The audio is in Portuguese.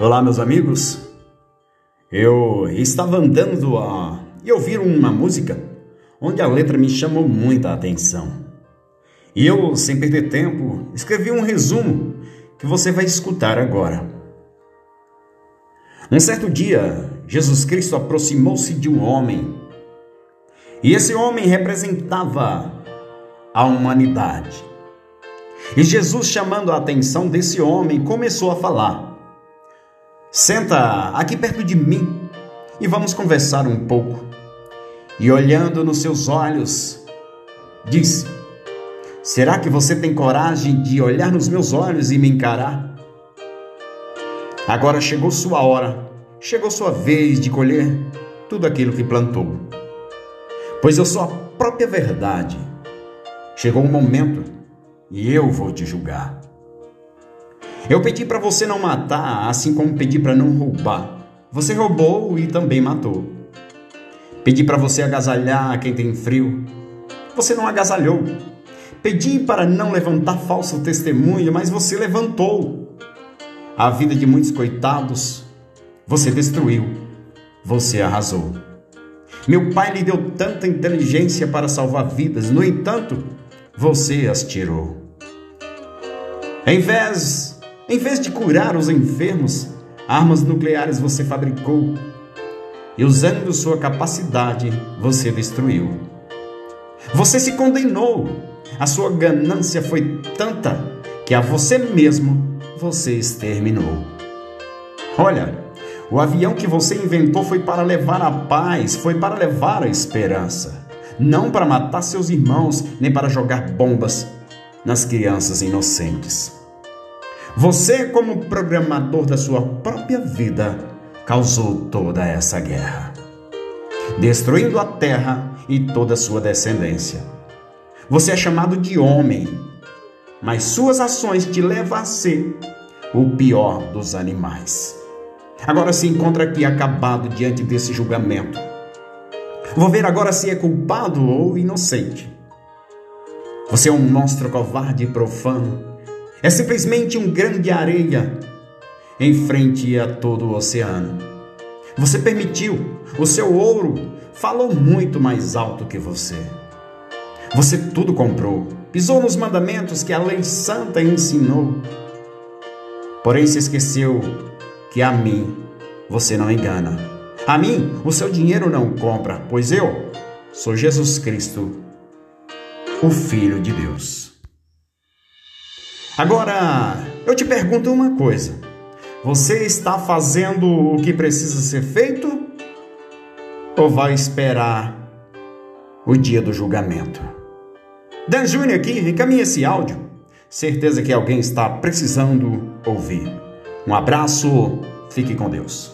Olá, meus amigos. Eu estava andando a... e ouvi uma música onde a letra me chamou muita atenção. E eu, sem perder tempo, escrevi um resumo que você vai escutar agora. Um certo dia, Jesus Cristo aproximou-se de um homem. E esse homem representava a humanidade. E Jesus, chamando a atenção desse homem, começou a falar: Senta aqui perto de mim e vamos conversar um pouco. E olhando nos seus olhos, disse: Será que você tem coragem de olhar nos meus olhos e me encarar? Agora chegou sua hora, chegou sua vez de colher tudo aquilo que plantou. Pois eu sou a própria verdade. Chegou o um momento e eu vou te julgar. Eu pedi para você não matar, assim como pedi para não roubar. Você roubou e também matou. Pedi para você agasalhar quem tem frio. Você não agasalhou. Pedi para não levantar falso testemunho, mas você levantou a vida de muitos coitados, você destruiu, você arrasou. Meu pai lhe deu tanta inteligência para salvar vidas, no entanto, você as tirou. Em vez, em vez de curar os enfermos, armas nucleares você fabricou e usando sua capacidade, você destruiu. Você se condenou. A sua ganância foi tanta que a você mesmo você exterminou. Olha, o avião que você inventou foi para levar a paz, foi para levar a esperança, não para matar seus irmãos, nem para jogar bombas nas crianças inocentes. Você, como programador da sua própria vida, causou toda essa guerra, destruindo a terra e toda a sua descendência. Você é chamado de homem, mas suas ações te levam a ser o pior dos animais. Agora se encontra aqui acabado diante desse julgamento. Vou ver agora se é culpado ou inocente. Você é um monstro covarde e profano. É simplesmente um grão de areia em frente a todo o oceano. Você permitiu, o seu ouro falou muito mais alto que você. Você tudo comprou, pisou nos mandamentos que a lei santa ensinou. Porém se esqueceu que a mim você não engana. A mim o seu dinheiro não compra, pois eu sou Jesus Cristo, o Filho de Deus. Agora, eu te pergunto uma coisa: você está fazendo o que precisa ser feito ou vai esperar o dia do julgamento? Dan Júnior aqui, encaminha esse áudio. Certeza que alguém está precisando ouvir. Um abraço, fique com Deus.